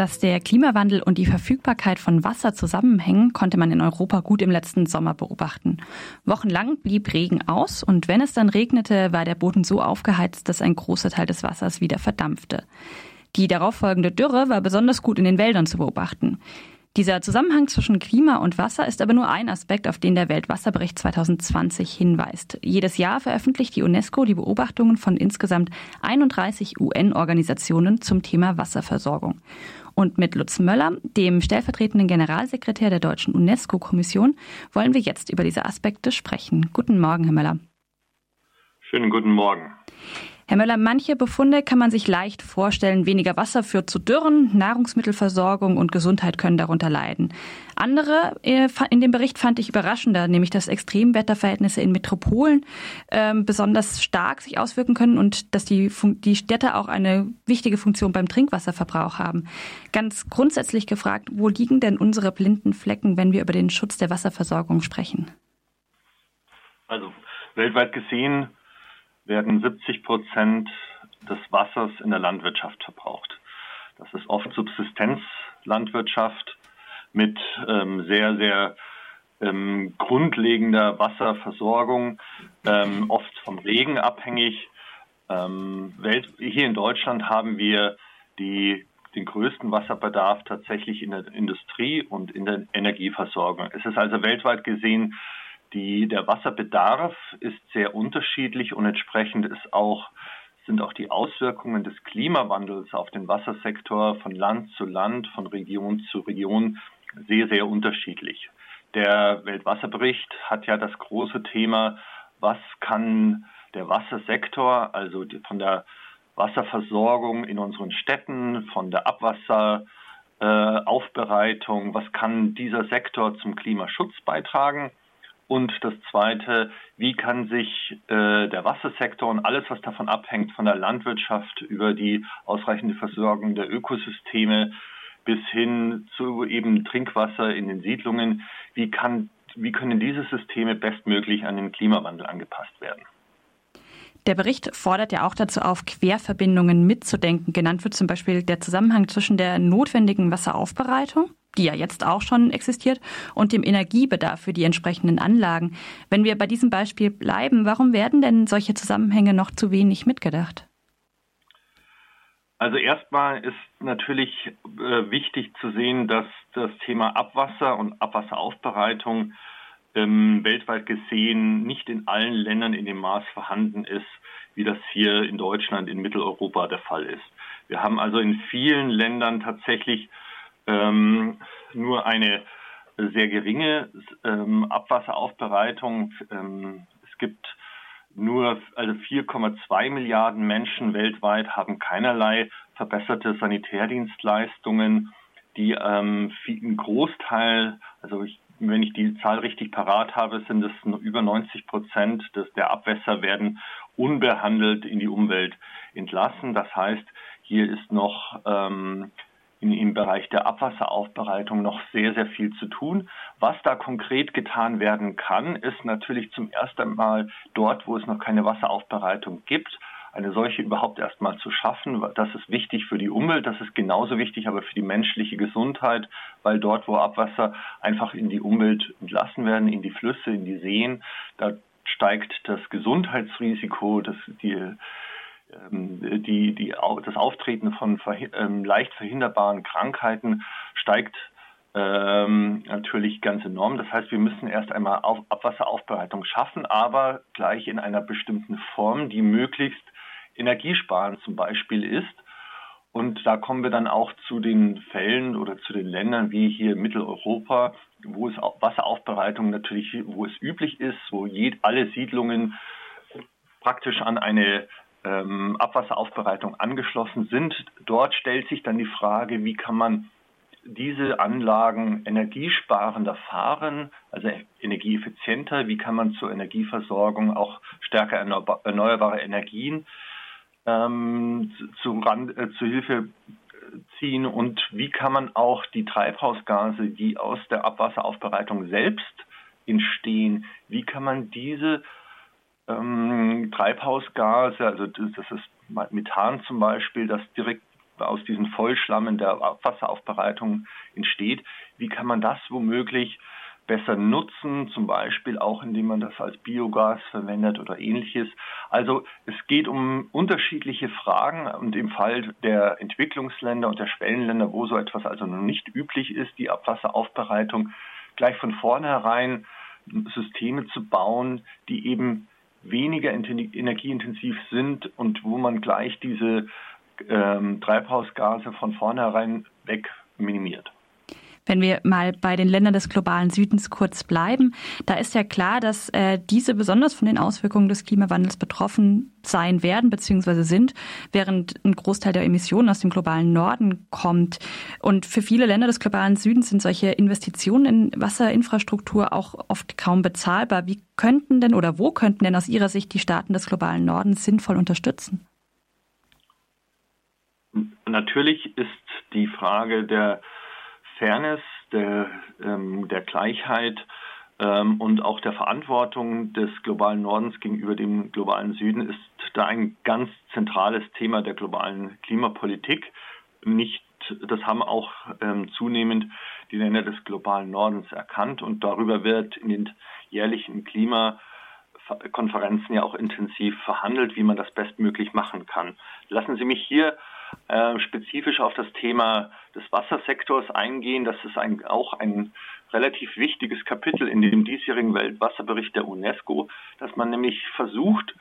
Dass der Klimawandel und die Verfügbarkeit von Wasser zusammenhängen, konnte man in Europa gut im letzten Sommer beobachten. Wochenlang blieb Regen aus und wenn es dann regnete, war der Boden so aufgeheizt, dass ein großer Teil des Wassers wieder verdampfte. Die darauffolgende Dürre war besonders gut in den Wäldern zu beobachten. Dieser Zusammenhang zwischen Klima und Wasser ist aber nur ein Aspekt, auf den der Weltwasserbericht 2020 hinweist. Jedes Jahr veröffentlicht die UNESCO die Beobachtungen von insgesamt 31 UN-Organisationen zum Thema Wasserversorgung. Und mit Lutz Möller, dem stellvertretenden Generalsekretär der deutschen UNESCO-Kommission, wollen wir jetzt über diese Aspekte sprechen. Guten Morgen, Herr Möller. Schönen guten Morgen. Herr Möller, manche Befunde kann man sich leicht vorstellen. Weniger Wasser führt zu Dürren, Nahrungsmittelversorgung und Gesundheit können darunter leiden. Andere äh, in dem Bericht fand ich überraschender, nämlich dass Extremwetterverhältnisse in Metropolen äh, besonders stark sich auswirken können und dass die, die Städte auch eine wichtige Funktion beim Trinkwasserverbrauch haben. Ganz grundsätzlich gefragt, wo liegen denn unsere blinden Flecken, wenn wir über den Schutz der Wasserversorgung sprechen? Also weltweit gesehen werden 70 Prozent des Wassers in der Landwirtschaft verbraucht. Das ist oft Subsistenzlandwirtschaft mit ähm, sehr, sehr ähm, grundlegender Wasserversorgung, ähm, oft vom Regen abhängig. Ähm, hier in Deutschland haben wir die, den größten Wasserbedarf tatsächlich in der Industrie und in der Energieversorgung. Es ist also weltweit gesehen die, der Wasserbedarf ist sehr unterschiedlich und entsprechend ist auch, sind auch die Auswirkungen des Klimawandels auf den Wassersektor von Land zu Land, von Region zu Region sehr, sehr unterschiedlich. Der Weltwasserbericht hat ja das große Thema, was kann der Wassersektor, also von der Wasserversorgung in unseren Städten, von der Abwasseraufbereitung, äh, was kann dieser Sektor zum Klimaschutz beitragen? Und das Zweite, wie kann sich äh, der Wassersektor und alles, was davon abhängt, von der Landwirtschaft über die ausreichende Versorgung der Ökosysteme bis hin zu eben Trinkwasser in den Siedlungen, wie, kann, wie können diese Systeme bestmöglich an den Klimawandel angepasst werden? Der Bericht fordert ja auch dazu auf, Querverbindungen mitzudenken. Genannt wird zum Beispiel der Zusammenhang zwischen der notwendigen Wasseraufbereitung die ja jetzt auch schon existiert, und dem Energiebedarf für die entsprechenden Anlagen. Wenn wir bei diesem Beispiel bleiben, warum werden denn solche Zusammenhänge noch zu wenig mitgedacht? Also erstmal ist natürlich äh, wichtig zu sehen, dass das Thema Abwasser und Abwasseraufbereitung ähm, weltweit gesehen nicht in allen Ländern in dem Maß vorhanden ist, wie das hier in Deutschland, in Mitteleuropa der Fall ist. Wir haben also in vielen Ländern tatsächlich ähm, nur eine sehr geringe ähm, Abwasseraufbereitung. Ähm, es gibt nur also 4,2 Milliarden Menschen weltweit haben keinerlei verbesserte Sanitärdienstleistungen. Die ähm, ein Großteil, also ich, wenn ich die Zahl richtig parat habe, sind es über 90 Prozent des, der Abwässer werden unbehandelt in die Umwelt entlassen. Das heißt, hier ist noch ähm, in, im Bereich der Abwasseraufbereitung noch sehr, sehr viel zu tun. Was da konkret getan werden kann, ist natürlich zum ersten Mal dort, wo es noch keine Wasseraufbereitung gibt, eine solche überhaupt erstmal zu schaffen. Das ist wichtig für die Umwelt, das ist genauso wichtig aber für die menschliche Gesundheit, weil dort, wo Abwasser einfach in die Umwelt entlassen werden, in die Flüsse, in die Seen, da steigt das Gesundheitsrisiko, das, die, die, die, das Auftreten von ähm, leicht verhinderbaren Krankheiten steigt ähm, natürlich ganz enorm. Das heißt, wir müssen erst einmal auf Abwasseraufbereitung schaffen, aber gleich in einer bestimmten Form, die möglichst energiesparend zum Beispiel ist. Und da kommen wir dann auch zu den Fällen oder zu den Ländern wie hier Mitteleuropa, wo es Wasseraufbereitung natürlich, wo es üblich ist, wo alle Siedlungen praktisch an eine ähm, Abwasseraufbereitung angeschlossen sind. Dort stellt sich dann die Frage, wie kann man diese Anlagen energiesparender fahren, also energieeffizienter, wie kann man zur Energieversorgung auch stärker erneuerbare Energien ähm, zu, äh, zu Hilfe ziehen und wie kann man auch die Treibhausgase, die aus der Abwasseraufbereitung selbst entstehen, wie kann man diese ähm, Treibhausgase, also das ist Methan zum Beispiel, das direkt aus diesen Vollschlammen der Wasseraufbereitung entsteht. Wie kann man das womöglich besser nutzen, zum Beispiel auch indem man das als Biogas verwendet oder ähnliches. Also es geht um unterschiedliche Fragen und im Fall der Entwicklungsländer und der Schwellenländer, wo so etwas also noch nicht üblich ist, die Abwasseraufbereitung, gleich von vornherein Systeme zu bauen, die eben weniger energieintensiv sind und wo man gleich diese ähm, Treibhausgase von vornherein weg minimiert. Wenn wir mal bei den Ländern des globalen Südens kurz bleiben, da ist ja klar, dass äh, diese besonders von den Auswirkungen des Klimawandels betroffen sein werden bzw. sind, während ein Großteil der Emissionen aus dem globalen Norden kommt. Und für viele Länder des globalen Südens sind solche Investitionen in Wasserinfrastruktur auch oft kaum bezahlbar. Wie könnten denn oder wo könnten denn aus Ihrer Sicht die Staaten des globalen Nordens sinnvoll unterstützen? Natürlich ist die Frage der Fairness, der, ähm, der Gleichheit ähm, und auch der Verantwortung des globalen Nordens gegenüber dem globalen Süden ist da ein ganz zentrales Thema der globalen Klimapolitik. Nicht, das haben auch ähm, zunehmend die Länder des globalen Nordens erkannt und darüber wird in den jährlichen Klimakonferenzen ja auch intensiv verhandelt, wie man das bestmöglich machen kann. Lassen Sie mich hier äh, spezifisch auf das Thema des Wassersektors eingehen. Das ist ein, auch ein relativ wichtiges Kapitel in dem diesjährigen Weltwasserbericht der UNESCO, dass man nämlich versucht,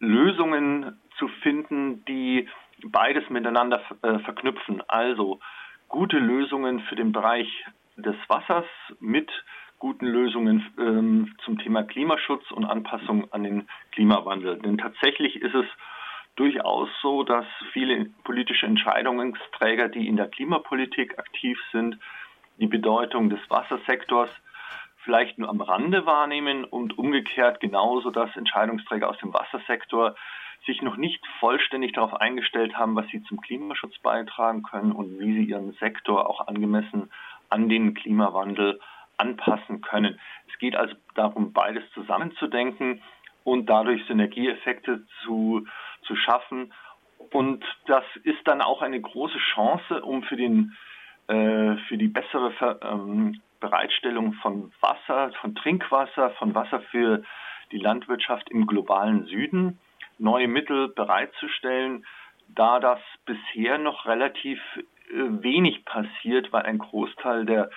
Lösungen zu finden, die beides miteinander äh, verknüpfen. Also gute Lösungen für den Bereich des Wassers mit guten Lösungen ähm, zum Thema Klimaschutz und Anpassung an den Klimawandel. Denn tatsächlich ist es durchaus so, dass viele politische Entscheidungsträger, die in der Klimapolitik aktiv sind, die Bedeutung des Wassersektors vielleicht nur am Rande wahrnehmen und umgekehrt genauso, dass Entscheidungsträger aus dem Wassersektor sich noch nicht vollständig darauf eingestellt haben, was sie zum Klimaschutz beitragen können und wie sie ihren Sektor auch angemessen an den Klimawandel anpassen können. Es geht also darum, beides zusammenzudenken und dadurch Synergieeffekte zu zu schaffen. Und das ist dann auch eine große Chance, um für, den, äh, für die bessere Ver ähm, Bereitstellung von Wasser, von Trinkwasser, von Wasser für die Landwirtschaft im globalen Süden neue Mittel bereitzustellen, da das bisher noch relativ äh, wenig passiert, weil ein Großteil der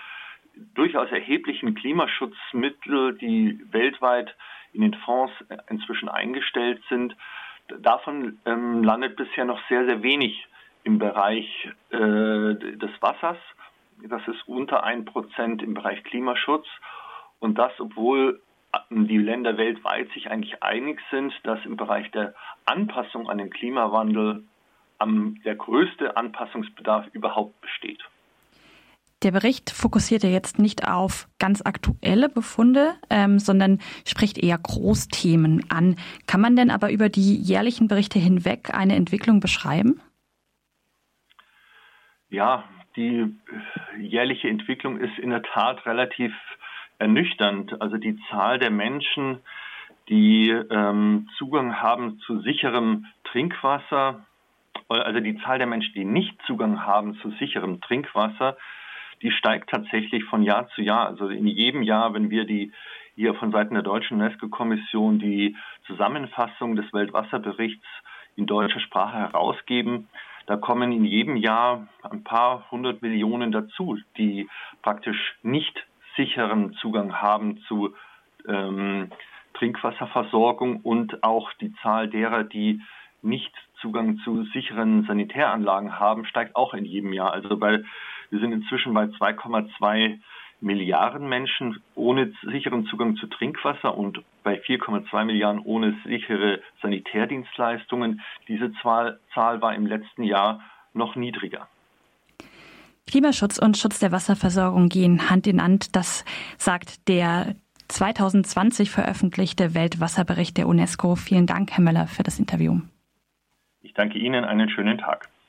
durchaus erheblichen Klimaschutzmittel, die weltweit in den Fonds inzwischen eingestellt sind, davon ähm, landet bisher noch sehr, sehr wenig im Bereich äh, des Wassers. Das ist unter ein Prozent im Bereich Klimaschutz. Und das, obwohl ähm, die Länder weltweit sich eigentlich einig sind, dass im Bereich der Anpassung an den Klimawandel am, der größte Anpassungsbedarf überhaupt besteht. Der Bericht fokussiert ja jetzt nicht auf ganz aktuelle Befunde, ähm, sondern spricht eher Großthemen an. Kann man denn aber über die jährlichen Berichte hinweg eine Entwicklung beschreiben? Ja, die jährliche Entwicklung ist in der Tat relativ ernüchternd. Also die Zahl der Menschen, die ähm, Zugang haben zu sicherem Trinkwasser, also die Zahl der Menschen, die nicht Zugang haben zu sicherem Trinkwasser, die steigt tatsächlich von Jahr zu Jahr. Also in jedem Jahr, wenn wir die hier von Seiten der Deutschen UNESCO-Kommission die Zusammenfassung des Weltwasserberichts in deutscher Sprache herausgeben, da kommen in jedem Jahr ein paar hundert Millionen dazu, die praktisch nicht sicheren Zugang haben zu ähm, Trinkwasserversorgung und auch die Zahl derer, die nicht Zugang zu sicheren Sanitäranlagen haben, steigt auch in jedem Jahr. Also bei wir sind inzwischen bei 2,2 Milliarden Menschen ohne sicheren Zugang zu Trinkwasser und bei 4,2 Milliarden ohne sichere Sanitärdienstleistungen. Diese Zahl, Zahl war im letzten Jahr noch niedriger. Klimaschutz und Schutz der Wasserversorgung gehen Hand in Hand. Das sagt der 2020 veröffentlichte Weltwasserbericht der UNESCO. Vielen Dank, Herr Möller, für das Interview. Ich danke Ihnen. Einen schönen Tag.